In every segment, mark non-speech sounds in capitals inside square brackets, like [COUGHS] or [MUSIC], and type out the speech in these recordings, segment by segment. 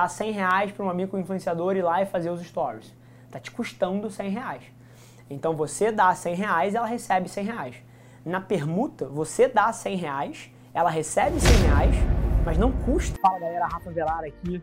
dar 100 reais para um amigo influenciador ir lá e fazer os stories. Tá te custando 100 reais. Então você dá 100 reais, ela recebe 100 reais. Na permuta, você dá 100 reais, ela recebe 100 reais, mas não custa. Fala galera, Rafa Velar aqui.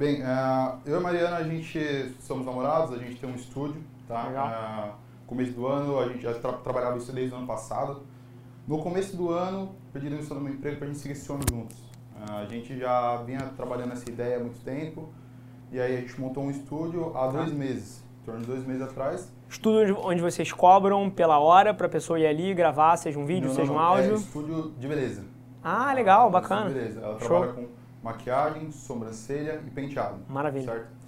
Bem, uh, eu e a Mariana, a gente somos namorados, a gente tem um estúdio, tá? Legal. Uh, começo do ano, a gente já tra trabalhava isso desde o ano passado. No começo do ano, pedi demissão do meu emprego para a gente seguir esse ano juntos. Uh, a gente já vinha trabalhando essa ideia há muito tempo, e aí a gente montou um estúdio há dois meses, em torno de dois meses atrás. Estúdio onde vocês cobram pela hora para a pessoa ir ali gravar, seja um vídeo, não, seja não, um áudio? É estúdio de beleza. Ah, legal, bacana. Beleza. Ela Show. trabalha com maquiagem, sobrancelha e penteado. Maravilha. Certo?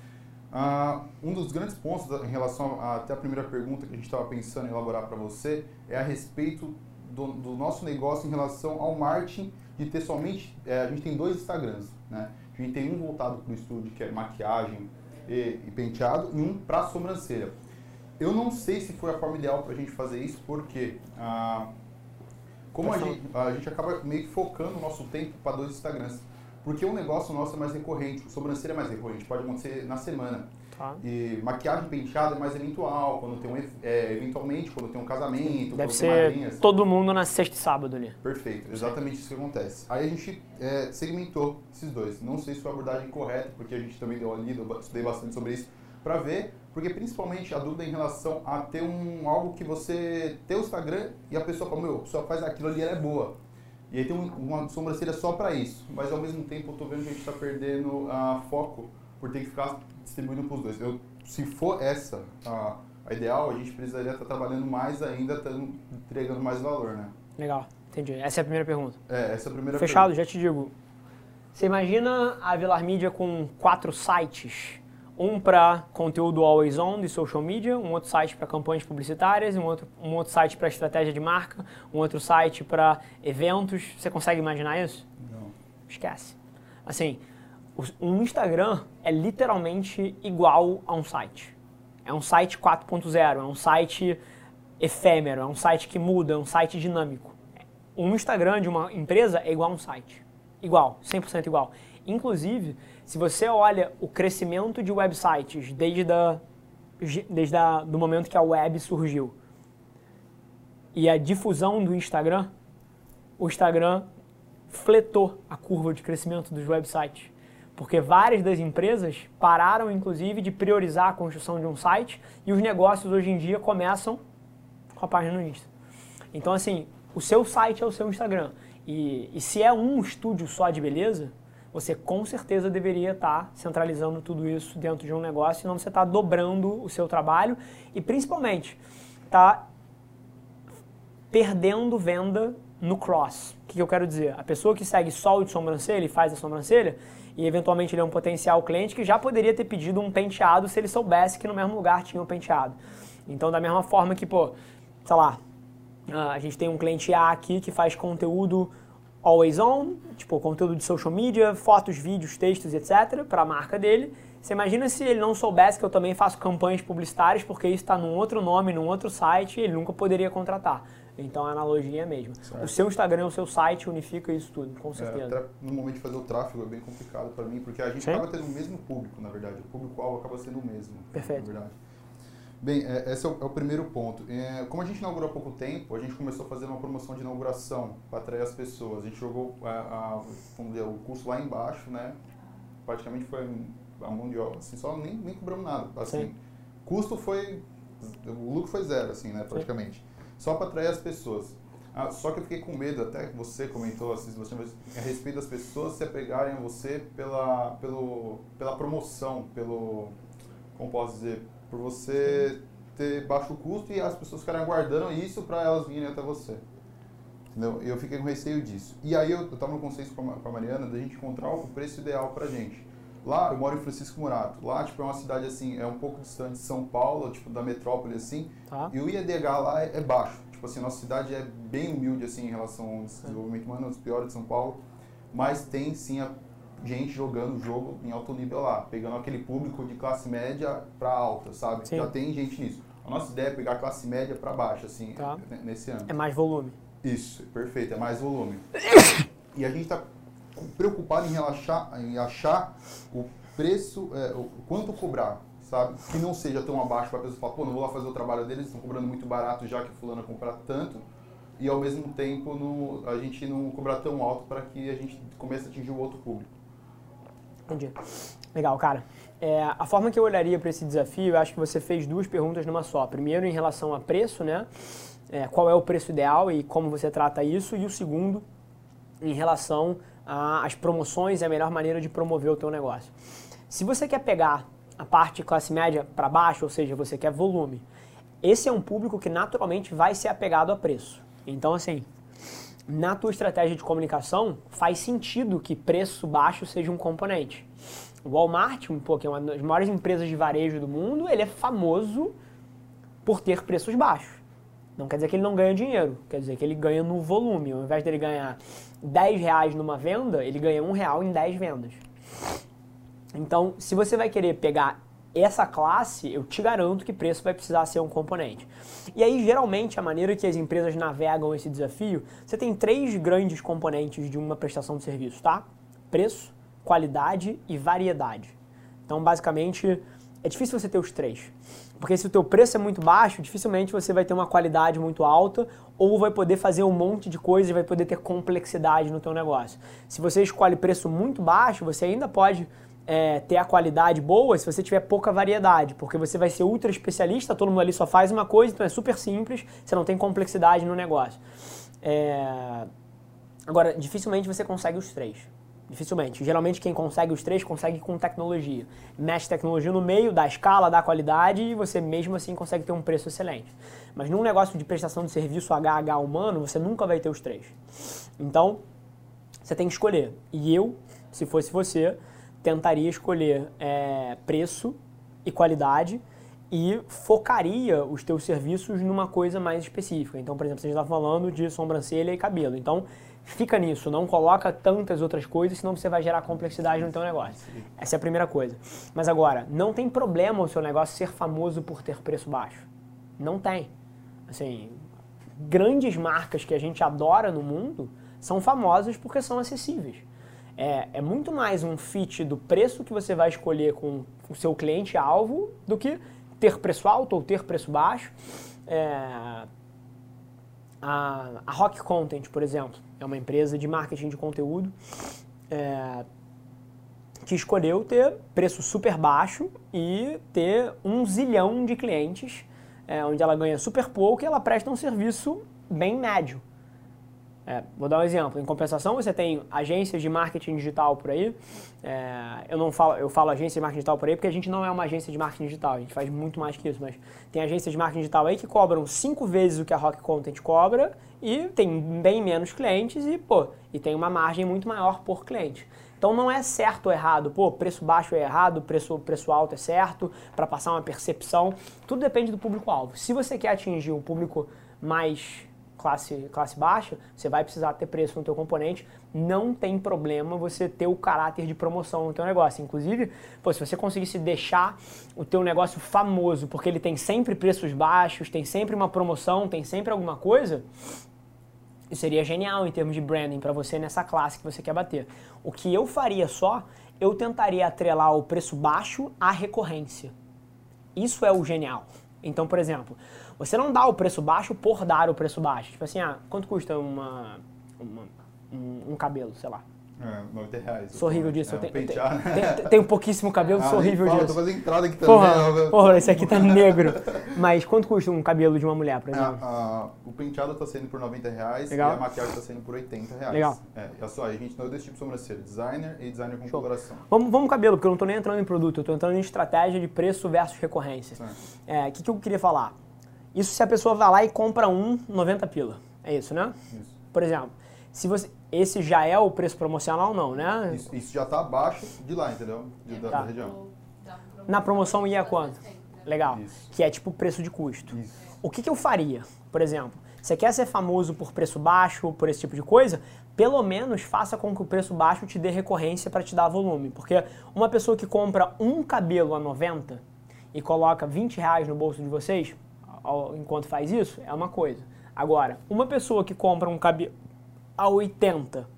Ah, um dos grandes pontos em relação a, até a primeira pergunta que a gente estava pensando em elaborar para você é a respeito do, do nosso negócio em relação ao marketing de ter somente. é, a gente tem dois Instagrams, né? A gente tem um voltado para o estúdio, que é maquiagem e, e penteado, e um para sobrancelha. Eu não sei se foi a forma ideal para a gente fazer isso, porque ah, como a gente, a gente acaba meio que focando o nosso tempo para dois Instagrams. Porque o negócio nosso é mais recorrente, sobrancelha é mais recorrente, pode acontecer na semana. Tá. E maquiagem penteada é mais eventual, quando tem um, é, eventualmente, quando tem um casamento, quando Deve tem ser madrinhas. todo mundo na sexta e sábado ali. Perfeito, exatamente isso que acontece. Aí a gente é, segmentou esses dois. Não sei se foi a abordagem correta, porque a gente também deu ali, estudei bastante sobre isso, para ver, porque principalmente a dúvida em relação a ter um algo que você ter o Instagram e a pessoa fala, meu, a pessoa faz aquilo ali, ela é boa. E aí tem um- uma sobrancelha só para isso. Mas ao mesmo tempo eu tô vendo que a gente está perdendo a foco por ter que ficar distribuindo para os dois. Eu, se for essa a, a ideal, a gente precisaria estar trabalhando mais ainda, tando- entregando mais valor, né? Legal, entendi. Essa é a primeira pergunta. É, essa é a primeira Fechado, já te digo. Você imagina a Vilar Mídia com quatro sites. Um para conteúdo always on de social media, um outro site para campanhas publicitárias, um outro, um outro site para estratégia de marca, um outro site para eventos. Você consegue imaginar isso? Não. Esquece. Assim, um Instagram é literalmente igual a um site. É um site 4.0, é um site efêmero, é um site que muda, é um site dinâmico. Um Instagram de uma empresa é igual a um site. Igual, 100% igual. Inclusive, se você olha o crescimento de websites desde, da, desde a, do momento que a web surgiu e a difusão do Instagram, o Instagram fletou a curva de crescimento dos websites. Porque várias das empresas pararam, inclusive, de priorizar a construção de um site e os negócios hoje em dia começam com a página no Insta. Então, assim, o seu site é o seu Instagram. E, e se é um estúdio só de beleza, você com certeza deveria estar centralizando tudo isso dentro de um negócio, senão você está dobrando o seu trabalho e, principalmente, está perdendo venda no cross. O que, que eu quero dizer? A pessoa que segue só o de sobrancelha e faz a sobrancelha, e eventualmente ele é um potencial cliente que já poderia ter pedido um penteado se ele soubesse que no mesmo lugar tinha um penteado. Então, da mesma forma que, pô, sei lá, ah, a gente tem um cliente A aqui que faz conteúdo always on, tipo conteúdo de social media, fotos, vídeos, textos, etc, para a marca dele. Você imagina se ele não soubesse que eu também faço campanhas publicitárias, porque isso está num outro nome, num outro site, ele nunca poderia contratar. Então a analogia é a mesma. Certo. O seu Instagram, o seu site unifica isso tudo, com É, certeza. até no momento de fazer o tráfego é bem complicado para mim, porque a gente Sim. acaba tendo o mesmo público, na verdade. O público-alvo acaba sendo o mesmo. Perfeito. Na verdade. Bem, é, esse é o, é o primeiro ponto. É, como a gente inaugurou há pouco tempo, a gente começou a fazer uma promoção de inauguração para atrair as pessoas. A gente jogou a, a- dizer, o custo lá embaixo, né? Praticamente foi a mão de obra, assim, só nem, nem cobramos nada. Assim, Sim. custo foi, o lucro foi zero, assim, né? Praticamente. Só para atrair as pessoas. Ah, só que eu fiquei com medo, até que você comentou assim, você, a respeito das pessoas se apegarem a você pela, pelo, pela promoção, pelo, como posso dizer, por você ter baixo custo e as pessoas ficarem aguardando isso para elas virem até você. Entendeu? Eu fiquei com receio disso. E aí eu, eu tava no consenso com a, com a Mariana da gente encontrar o preço ideal pra gente. Lá, eu moro em Francisco Murato. Lá, tipo, é uma cidade, assim, é um pouco distante de São Paulo, tipo, da metrópole, assim. Tá. E o IEDH lá é, é baixo. Tipo assim, nossa cidade é bem humilde, assim, em relação ao desenvolvimento humano, é um dos piores de São Paulo. Mas tem, sim, a gente jogando o jogo em alto nível lá. Pegando aquele público de classe média para alta, sabe? Sim. Já tem gente nisso. A nossa ideia é pegar a classe média para baixo, assim, Tá. n- nesse ano. É mais volume. Isso, perfeito, é mais volume. [COUGHS] E a gente está preocupado em, relaxar, em achar o preço, é, o quanto cobrar, sabe? Que não seja tão abaixo para a pessoa falar, pô, não vou lá fazer o trabalho deles, estão cobrando muito barato já que fulano comprar tanto. E ao mesmo tempo no, a gente não cobrar tão alto para que a gente comece a atingir o outro público. Entendi. Legal, cara. É, a forma que eu olharia para esse desafio, eu acho que você fez duas perguntas numa só. Primeiro, em relação a preço, né? É, qual é o preço ideal e como você trata isso. E o segundo, em relação às promoções e a melhor maneira de promover o teu negócio. Se você quer pegar a parte classe média para baixo, ou seja, você quer volume, esse é um público que naturalmente vai ser apegado a preço. Então, assim, na tua estratégia de comunicação, faz sentido que preço baixo seja um componente. O Walmart, um pouco, é uma das maiores empresas de varejo do mundo, ele é famoso por ter preços baixos. Não quer dizer que ele não ganha dinheiro, quer dizer que ele ganha no volume. Ao invés dele ganhar 10 reais numa venda, ele ganha um real em 10 vendas. Então, se você vai querer pegar essa classe, eu te garanto que preço vai precisar ser um componente. E aí, geralmente, a maneira que as empresas navegam esse desafio, você tem três grandes componentes de uma prestação de serviço, tá? Preço, qualidade e variedade. Então, basicamente, é difícil você ter os três. Porque se o teu preço é muito baixo, dificilmente você vai ter uma qualidade muito alta ou vai poder fazer um monte de coisas e vai poder ter complexidade no teu negócio. Se você escolhe preço muito baixo, você ainda pode é, ter a qualidade boa se você tiver pouca variedade, porque você vai ser ultra especialista, todo mundo ali só faz uma coisa, então é super simples, você não tem complexidade no negócio. É... Agora, dificilmente você consegue os três. Dificilmente. Geralmente quem consegue os três consegue com tecnologia. Mexe tecnologia no meio, dá escala, dá qualidade e você mesmo assim consegue ter um preço excelente. Mas num negócio de prestação de serviço HH humano, você nunca vai ter os três. Então, você tem que escolher. E eu, se fosse você, tentaria escolher é, preço e qualidade e focaria os teus serviços numa coisa mais específica. Então, por exemplo, você está falando de sobrancelha e cabelo. Então, fica nisso, não coloca tantas outras coisas, senão você vai gerar complexidade no teu negócio. Essa é a primeira coisa. Mas agora, não tem problema o seu negócio ser famoso por ter preço baixo. Não tem. Assim, grandes marcas que a gente adora no mundo são famosas porque são acessíveis. É, é muito mais um fit do preço que você vai escolher com o seu cliente-alvo do que ter preço alto ou ter preço baixo. É, a, a Rock Content, por exemplo, é uma empresa de marketing de conteúdo é, que escolheu ter preço super baixo e ter um zilhão de clientes, é, onde ela ganha super pouco e ela presta um serviço bem médio. É, vou dar um exemplo. Em compensação, você tem agências de marketing digital por aí. É, eu não falo, eu falo agência de marketing digital por aí porque a gente não é uma agência de marketing digital. A gente faz muito mais que isso, mas tem agências de marketing digital aí que cobram cinco vezes o que a Rock Content cobra e tem bem menos clientes e pô, e tem uma margem muito maior por cliente. Então não é certo ou errado. Pô, preço baixo é errado, preço, preço alto é certo, para passar uma percepção. Tudo depende do público-alvo. Se você quer atingir um público mais classe, classe baixa, você vai precisar ter preço no teu componente. Não tem problema você ter o caráter de promoção no teu negócio. Inclusive, pô, se você conseguisse deixar o teu negócio famoso, porque ele tem sempre preços baixos, tem sempre uma promoção, tem sempre alguma coisa, isso seria genial em termos de branding para você nessa classe que você quer bater. O que eu faria só, eu tentaria atrelar o preço baixo à recorrência. Isso é o genial. Então, por exemplo, você não dá o preço baixo por dar o preço baixo. Tipo assim, ah, quanto custa uma, uma um, um, cabelo, sei lá. É, 90 reais. Sou horrível disso. É, eu tenho, pentear, tenho, tenho, tenho, pouquíssimo cabelo, ah, sou horrível fala, disso. Tô fazendo entrada aqui também. Porra, porra, esse aqui tá negro. Mas quanto custa um cabelo de uma mulher, por exemplo? A, a, o penteado tá saindo por 90 reais Legal. e a maquiagem tá saindo por 80 reais. Legal. É, é só, a gente tem dois tipos de sobrancelha, designer e designer com Show. coloração. Vamos, vamos cabelo, porque eu não tô nem entrando em produto, eu tô entrando em estratégia de preço versus recorrência. O é, que, que eu queria falar? Isso se a pessoa vai lá e compra um 90 pila. É isso, né? Isso. Por exemplo, Se você, esse já é o preço promocional, não, né? Isso, isso já está abaixo de lá, entendeu? De, da, Tá. da região. Na promoção ia quanto? Legal. Isso. Que é tipo preço de custo. Isso. O que, que eu faria? Por exemplo, você quer ser famoso por preço baixo, por esse tipo de coisa? Pelo menos faça com que o preço baixo te dê recorrência para te dar volume. Porque uma pessoa que compra um cabelo a 90 e coloca 20 reais no bolso de vocês, enquanto faz isso, é uma coisa. Agora, uma pessoa que compra um cabelo a 80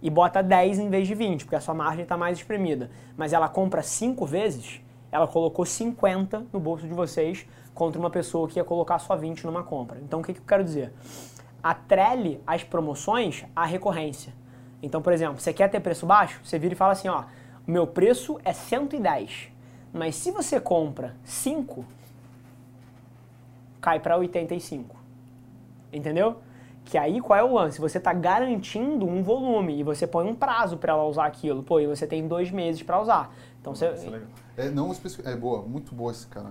e bota 10 em vez de 20, porque a sua margem está mais espremida, mas ela compra 5 vezes, ela colocou 50 no bolso de vocês contra uma pessoa que ia colocar só 20 numa compra. Então o que, que eu quero dizer? Atrele as promoções à recorrência. Então, por exemplo, você quer ter preço baixo? Você vira e fala assim, ó, meu preço é 110, mas se você compra 5, cai para 85. Entendeu? Que aí qual é o lance? Você está garantindo um volume e você põe um prazo para ela usar aquilo. Pô, e você tem dois meses para usar. Então você. É. É, não especific... É boa, muito boa esse cara.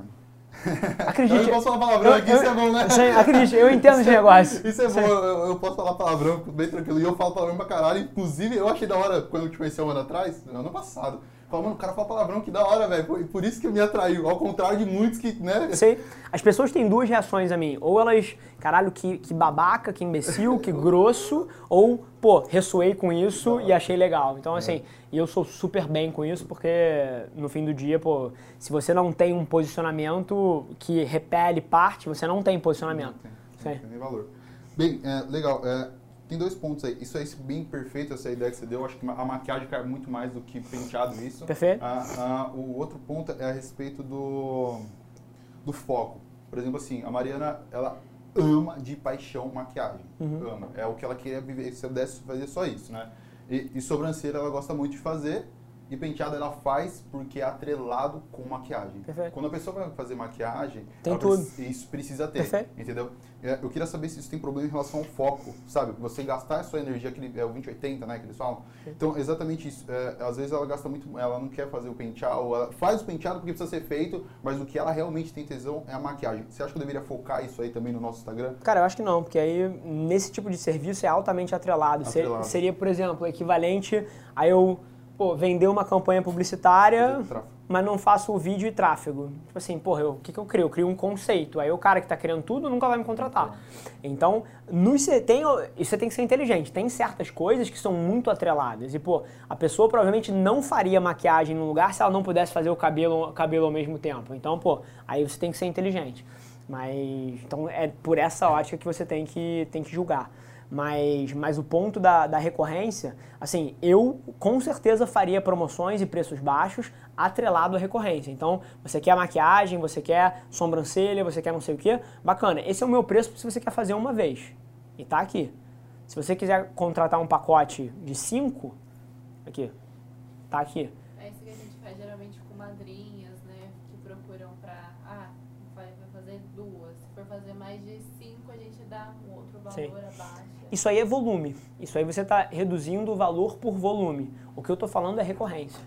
Acredite. [LAUGHS] Eu posso falar palavrão aqui, isso é bom, né? Sim, acredite, eu entendo [LAUGHS] de negócio. Isso é bom, eu, eu posso falar palavrão bem tranquilo. E eu falo palavrão pra caralho. Inclusive, eu achei da hora quando eu te conheci um ano atrás, ano passado. Falei, mano, o cara fala palavrão, que da hora, velho. Por, isso que me atraiu. Ao contrário de muitos que, né? Sei. As pessoas têm duas reações a mim. Ou elas, caralho, que, que babaca, que imbecil, que grosso, ou, pô, ressoei com isso e achei legal. Então, assim, e eu sou super bem com isso, porque no fim do dia, pô, se você não tem um posicionamento que repele parte, você não tem posicionamento. Tem, Sim. tem nem valor. Bem, é, legal. é, tem dois pontos aí. Isso aí, bem perfeito, essa ideia que você deu. Acho que a maquiagem cai muito mais do que penteado isso. Perfeito. Ah, ah, o outro ponto é a respeito do, do foco. Por exemplo, assim, a Mariana, ela ama de paixão maquiagem. Uhum. Ama. É o que ela queria viver. Se eu pudesse fazer só isso, né? E, e sobrancelha ela gosta muito de fazer. E penteado ela faz porque é atrelado com maquiagem. Perfeito. Quando a pessoa vai fazer maquiagem, Tem tudo. isso precisa ter. Perfeito. Entendeu? É, Eu queria saber se isso tem problema em relação ao foco, sabe? Você gastar a sua energia, aquele, é o 2080, né, que eles falam. Então, exatamente isso. É, às vezes ela gasta muito, ela não quer fazer o penteado, ela faz o penteado porque precisa ser feito, mas o que ela realmente tem tesão é a maquiagem. Você acha que eu deveria focar isso aí também no nosso Instagram? Cara, eu acho que não, porque aí nesse tipo de serviço é altamente atrelado. Atrelado. Seria, por exemplo, equivalente a eu pô, vender uma campanha publicitária, mas não faço o vídeo e tráfego. Tipo assim, porra, o que, que eu crio? Eu crio um conceito. Aí o cara que tá criando tudo nunca vai me contratar. Então, nos, tem, isso você tem que ser inteligente. Tem certas coisas que são muito atreladas. E, pô, a pessoa provavelmente não faria maquiagem num lugar se ela não pudesse fazer o cabelo, cabelo ao mesmo tempo. Então, pô, aí você tem que ser inteligente. Mas, então, é por essa ótica que você tem que, tem que julgar. Mas, mas o ponto da, da recorrência, assim, eu com certeza faria promoções e preços baixos atrelado à recorrência. Então, você quer maquiagem, você quer sobrancelha, você quer não sei o que, bacana. Esse é o meu preço se você quer fazer uma vez. E tá aqui. Se você quiser contratar um pacote de cinco, aqui, tá aqui. É isso que a gente faz geralmente com madrinhas, né? Que procuram pra. Ah, vai fazer duas. Se for fazer mais de a gente dá um outro valor Sim. abaixo. Isso aí é volume. Isso aí você está reduzindo o valor por volume. O que eu estou falando é recorrência.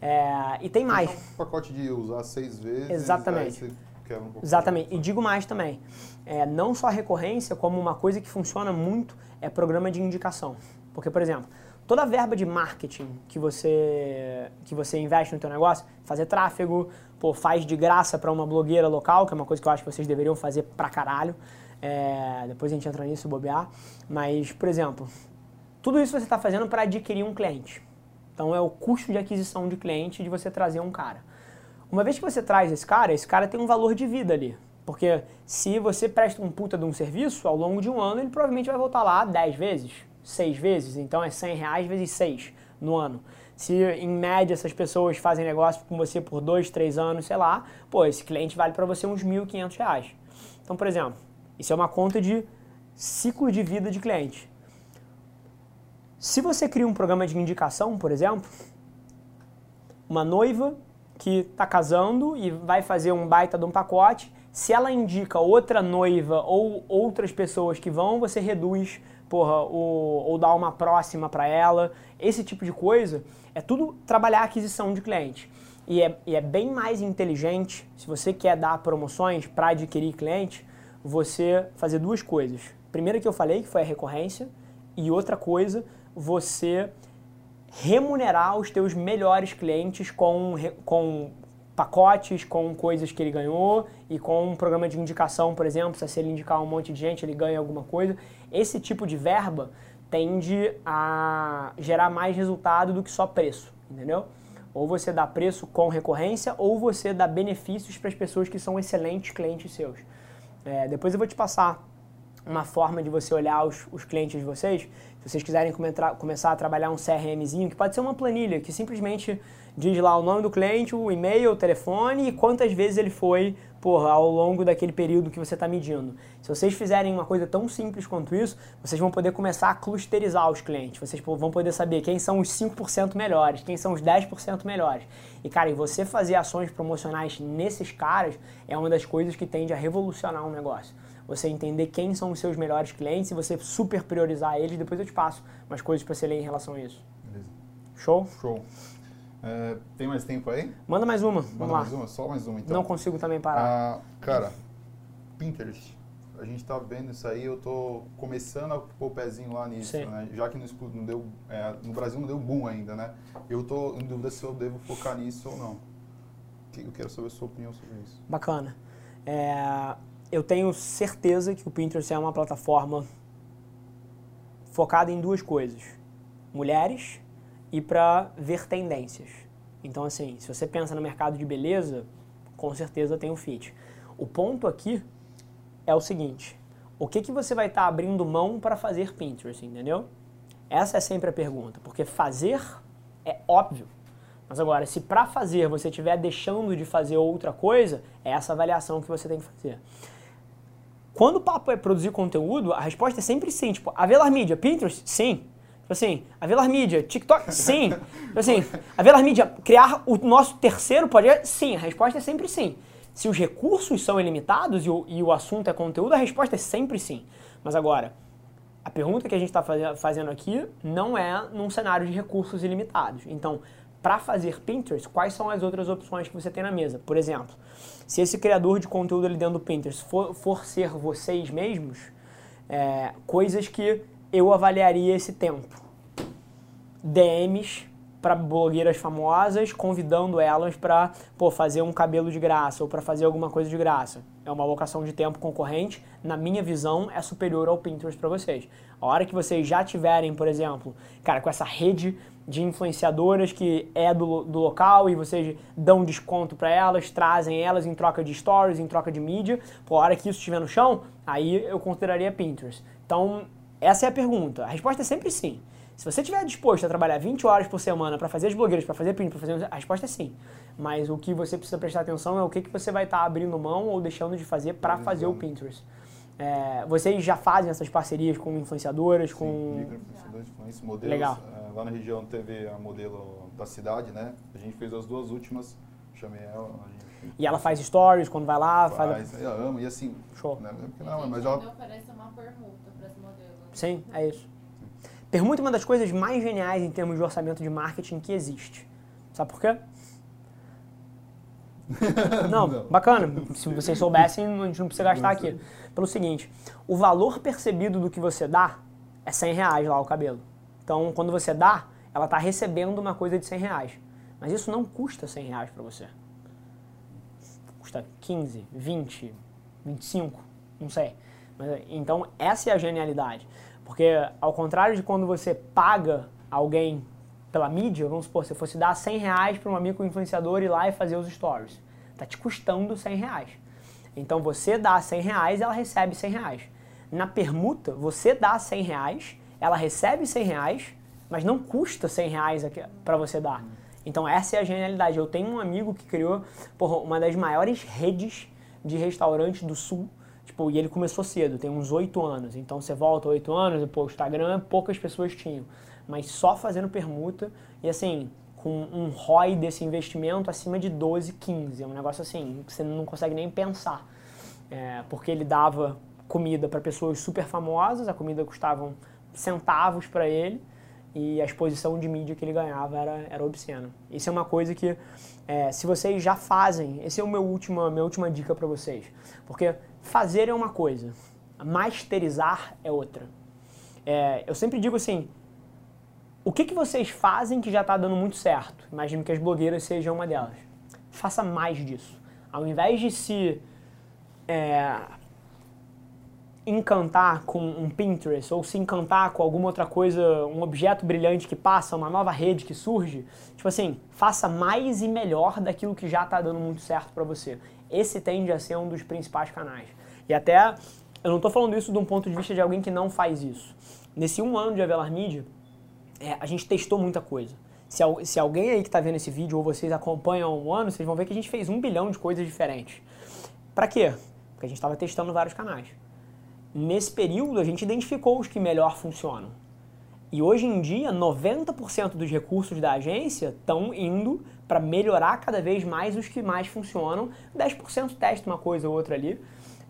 É, e tem mais. Então, um pacote de usar seis vezes. Exatamente. um. Exatamente. E digo mais também. É, não só a recorrência, como uma coisa que funciona muito é programa de indicação. Porque, por exemplo, toda a verba de marketing que você, que você investe no teu negócio, fazer tráfego, pô, faz de graça para uma blogueira local, que é uma coisa que eu acho que vocês deveriam fazer pra caralho. É, depois a gente entra nisso, bobear. Mas, por exemplo, tudo isso você está fazendo para adquirir um cliente. Então é o custo de aquisição de cliente de você trazer um cara. Uma vez que você traz esse cara, esse cara tem um valor de vida ali. Porque se você presta um puta de um serviço, ao longo de um ano, ele provavelmente vai voltar lá 10 vezes, 6 vezes. Então é 100 reais vezes 6 no ano. Se em média essas pessoas fazem negócio com você por 2, 3 anos, sei lá, pô, esse cliente vale para você uns 1.500 reais. Então, por exemplo, isso é uma conta de ciclo de vida de cliente. Se você cria um programa de indicação, por exemplo, uma noiva que está casando e vai fazer um baita de um pacote, se ela indica outra noiva ou outras pessoas que vão, você reduz, porra, o, ou dá uma próxima para ela. Esse tipo de coisa é tudo trabalhar a aquisição de cliente. E é, e é bem mais inteligente, se você quer dar promoções para adquirir cliente, você fazer duas coisas. Primeiro que eu falei, que foi a recorrência, e outra coisa, você remunerar os teus melhores clientes com, com pacotes, com coisas que ele ganhou e com um programa de indicação, por exemplo, se ele indicar um monte de gente, ele ganha alguma coisa. Esse tipo de verba tende a gerar mais resultado do que só preço, entendeu? Ou você dá preço com recorrência, ou você dá benefícios para as pessoas que são excelentes clientes seus. É, depois eu vou te passar uma forma de você olhar os, os clientes de vocês. Se vocês quiserem começar a trabalhar um CRMzinho, que pode ser uma planilha, que simplesmente diz lá o nome do cliente, o e-mail, o telefone e quantas vezes ele foi porra, ao longo daquele período que você está medindo. Se vocês fizerem uma coisa tão simples quanto isso, vocês vão poder começar a clusterizar os clientes. Vocês vão poder saber quem são os 5% melhores, quem são os 10% melhores. E, cara, e você fazer ações promocionais nesses caras é uma das coisas que tende a revolucionar um negócio. Você entender quem são os seus melhores clientes e você super priorizar eles, depois eu te passo umas coisas para você ler em relação a isso. Beleza. Show? Show. É, tem mais tempo aí? Manda mais uma. Manda Vamos mais lá. uma, só mais uma então. Não consigo também parar. Ah, cara, Pinterest. A gente tá vendo isso aí, eu tô começando a pôr o pezinho lá nisso, né? Já que no, não deu, é, no Brasil não deu boom ainda, né? Eu tô em dúvida se eu devo focar nisso ou não. Eu quero saber a sua opinião sobre isso. Bacana. É, eu tenho certeza que o Pinterest é uma plataforma focada em duas coisas: mulheres e para ver tendências. Então, assim, se você pensa no mercado de beleza, com certeza tem o fit. O ponto aqui é o seguinte: o que, que você vai estar tá abrindo mão para fazer Pinterest, entendeu? Essa é sempre a pergunta, porque fazer é óbvio. Mas agora, se para fazer você estiver deixando de fazer outra coisa, é essa avaliação que você tem que fazer. Quando o papo é produzir conteúdo, a resposta é sempre sim. Tipo, a Media, Pinterest? Sim. Assim, a Velar Mídia, TikTok? Sim. Assim, a Velar Mídia criar o nosso terceiro podcast? Sim. A resposta é sempre sim. Se os recursos são ilimitados e o, e o assunto é conteúdo, a resposta é sempre sim. Mas agora, a pergunta que a gente está fazendo aqui não é num cenário de recursos ilimitados. Então, para fazer Pinterest, quais são as outras opções que você tem na mesa? Por exemplo, se esse criador de conteúdo ali dentro do Pinterest for, for ser vocês mesmos, é, coisas que eu avaliaria esse tempo. DMs para blogueiras famosas, convidando elas para fazer um cabelo de graça ou para fazer alguma coisa de graça. É uma alocação de tempo concorrente, na minha visão, é superior ao Pinterest para vocês. A hora que vocês já tiverem, por exemplo, cara, com essa rede de influenciadoras que é do, do local e vocês dão desconto para elas, trazem elas em troca de stories, em troca de mídia, por hora que isso estiver no chão, aí eu consideraria Pinterest. Então, essa é a pergunta. A resposta é sempre sim. Se você estiver disposto a trabalhar 20 horas por semana para fazer as blogueiras, para fazer print, para fazer. A resposta é sim. Mas o que você precisa prestar atenção é o que, que você vai estar tá abrindo mão ou deixando de fazer para fazer o Pinterest. É, vocês já fazem essas parcerias com influenciadoras, sim, com. Microinfluenciadores, modelos. Legal. É, lá na região teve a modelo da cidade, né? A gente fez as duas últimas, chamei ela. Gente... E ela faz stories quando vai lá? Faz, faz... ela ama, e assim. Show. Né? Não, mas ela. oferece uma permuta. Sim, é isso. Permuta é uma das coisas mais geniais em termos de orçamento de marketing que existe. Sabe por quê? [LAUGHS] Não, não, bacana. Se vocês soubessem, a gente não precisa gastar aqui. Pelo seguinte, o valor percebido do que você dá é 100 reais lá o cabelo. Então, quando você dá, ela está recebendo uma coisa de 100 reais. Mas isso não custa 100 reais para você. Custa 15, 20, 25, não sei. Mas, então, essa é a genialidade. Porque, ao contrário de quando você paga alguém pela mídia, vamos supor, se fosse dar 100 reais para um amigo influenciador ir lá e fazer os stories. Está te custando 100 reais. Então, você dá 100 reais ela recebe 100 reais. Na permuta, você dá 100 reais, ela recebe 100 reais, mas não custa 100 reais para você dar. Então, essa é a genialidade. Eu tenho um amigo que criou porra, uma das maiores redes de restaurantes do Sul Tipo, e ele começou cedo, tem uns oito anos. Então você volta oito anos, e, pô, o Instagram poucas pessoas tinham. Mas só fazendo permuta e assim, com um ROI desse investimento acima de 12, 15. É um negócio assim, que você não consegue nem pensar. É, porque ele dava comida para pessoas super famosas, a comida custava centavos para ele e a exposição de mídia que ele ganhava era, era obscena. Isso é uma coisa que, é, se vocês já fazem, esse é o meu última, minha última dica para vocês. Porque Fazer é uma coisa, masterizar é outra. É, eu sempre digo assim, o que, que vocês fazem que já está dando muito certo? Imagino que as blogueiras sejam uma delas. Faça mais disso. Ao invés de se é, encantar com um Pinterest ou se encantar com alguma outra coisa, um objeto brilhante que passa, uma nova rede que surge, tipo assim, faça mais e melhor daquilo que já está dando muito certo para você. Esse tende a ser um dos principais canais. E até, eu não estou falando isso de um ponto de vista de alguém que não faz isso. Nesse um ano de Avelar Media, é, a gente testou muita coisa. Se, se alguém aí que está vendo esse vídeo ou vocês acompanham um ano, vocês vão ver que a gente fez um bilhão de coisas diferentes. Para quê? Porque a gente estava testando vários canais. Nesse período, a gente identificou os que melhor funcionam. E hoje em dia, 90% dos recursos da agência estão indo para melhorar cada vez mais os que mais funcionam. 10% testa uma coisa ou outra ali.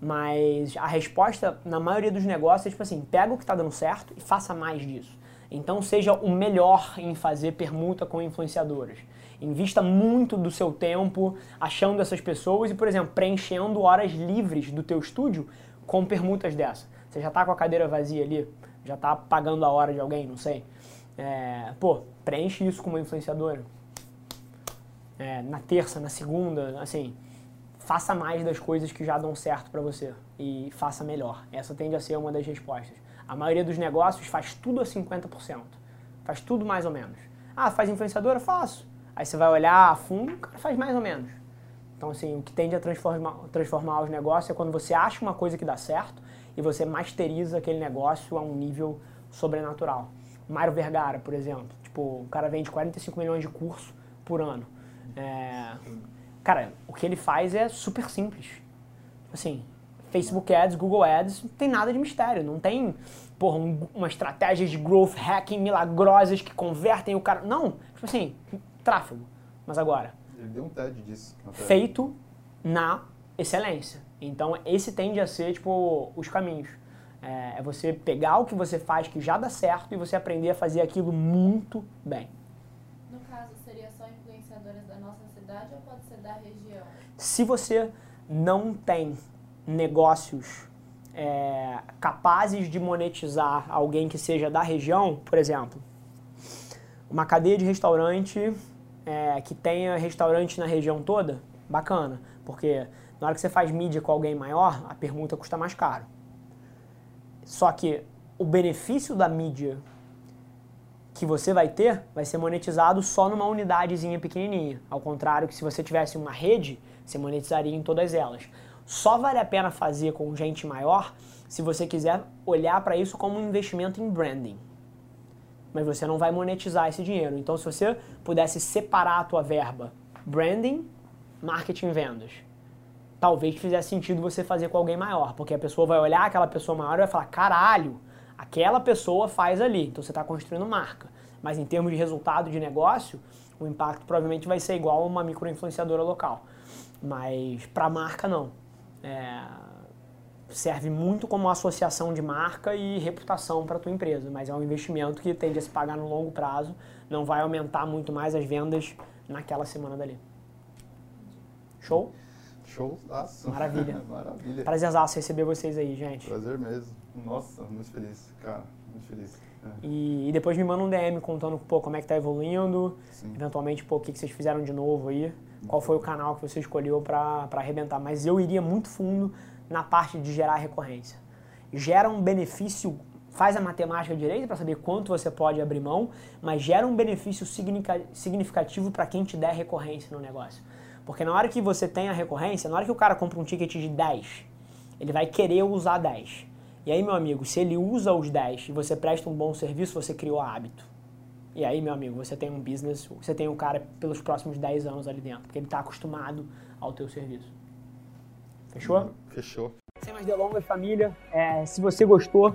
Mas a resposta, na maioria dos negócios, é tipo assim: pega o que está dando certo e faça mais disso. Então, seja o melhor em fazer permuta com influenciadoras. Invista muito do seu tempo achando essas pessoas e, por exemplo, preenchendo horas livres do teu estúdio com permutas dessa. Você já está com a cadeira vazia ali, já está pagando a hora de alguém, não sei. É, pô, preenche isso com uma influenciadora. É, na terça, na segunda, assim, faça mais das coisas que já dão certo para você e faça melhor. Essa tende a ser uma das respostas. A maioria dos negócios faz tudo a 50%. Faz tudo mais ou menos. Ah, faz influenciadora? Faço. Aí você vai olhar a fundo, cara faz mais ou menos. Então, assim, o que tende a transformar, transformar os negócios é quando você acha uma coisa que dá certo e você masteriza aquele negócio a um nível sobrenatural. Mário Vergara, por exemplo. Tipo, o cara vende 45 milhões de curso por ano. É... Cara, o que ele faz é super simples. Assim, Facebook Ads, Google Ads, não tem nada de mistério. Não tem, porra, um, uma estratégia de growth hacking milagrosas que convertem o cara. Não, tipo assim, tráfego. Mas agora, ele deu um TED disso. Feito na excelência. Então, esse tende a ser, tipo, os caminhos. É, é você pegar o que você faz que já dá certo e você aprender a fazer aquilo muito bem. No caso, seria só influenciadoras da nossa cidade ou pode ser da região? Se você não tem negócios é, capazes de monetizar alguém que seja da região, por exemplo, uma cadeia de restaurante é, que tenha restaurante na região toda, bacana, porque na hora que você faz mídia com alguém maior, a permuta custa mais caro. Só que o benefício da mídia que você vai ter vai ser monetizado só numa unidadezinha pequenininha. Ao contrário que se você tivesse uma rede, você monetizaria em todas elas. Só vale a pena fazer com gente maior se você quiser olhar para isso como um investimento em branding mas você não vai monetizar esse dinheiro. Então, se você pudesse separar a tua verba, branding, marketing, vendas, talvez fizesse sentido você fazer com alguém maior, porque a pessoa vai olhar aquela pessoa maior e vai falar, caralho, aquela pessoa faz ali, então você está construindo marca. Mas em termos de resultado de negócio, o impacto provavelmente vai ser igual a uma microinfluenciadora local. Mas para marca não. É, serve muito como associação de marca e reputação para a tua empresa, mas é um investimento que tende a se pagar no longo prazo, não vai aumentar muito mais as vendas naquela semana dali. Show? Show. Maravilha. [LAUGHS] Maravilha. Prazerzaço receber vocês aí, gente. Prazer mesmo. Nossa, muito feliz, cara, muito feliz. E, e, depois me manda um DM contando pô, como é que tá evoluindo, Sim. eventualmente pô, o que, que vocês fizeram de novo aí, qual foi o canal que você escolheu para arrebentar. Mas eu iria muito fundo na parte de gerar recorrência. Gera um benefício, faz a matemática direita para saber quanto você pode abrir mão, mas gera um benefício significativo para quem te der recorrência no negócio. Porque na hora que você tem a recorrência, na hora que o cara compra um ticket de 10, ele vai querer usar 10. E aí, meu amigo, se ele usa os 10 e você presta um bom serviço, você criou hábito. E aí, meu amigo, você tem um business, você tem um cara pelos próximos 10 anos ali dentro, porque ele está acostumado ao teu serviço. Fechou? Fechou. Sem mais delongas, família. É, se você gostou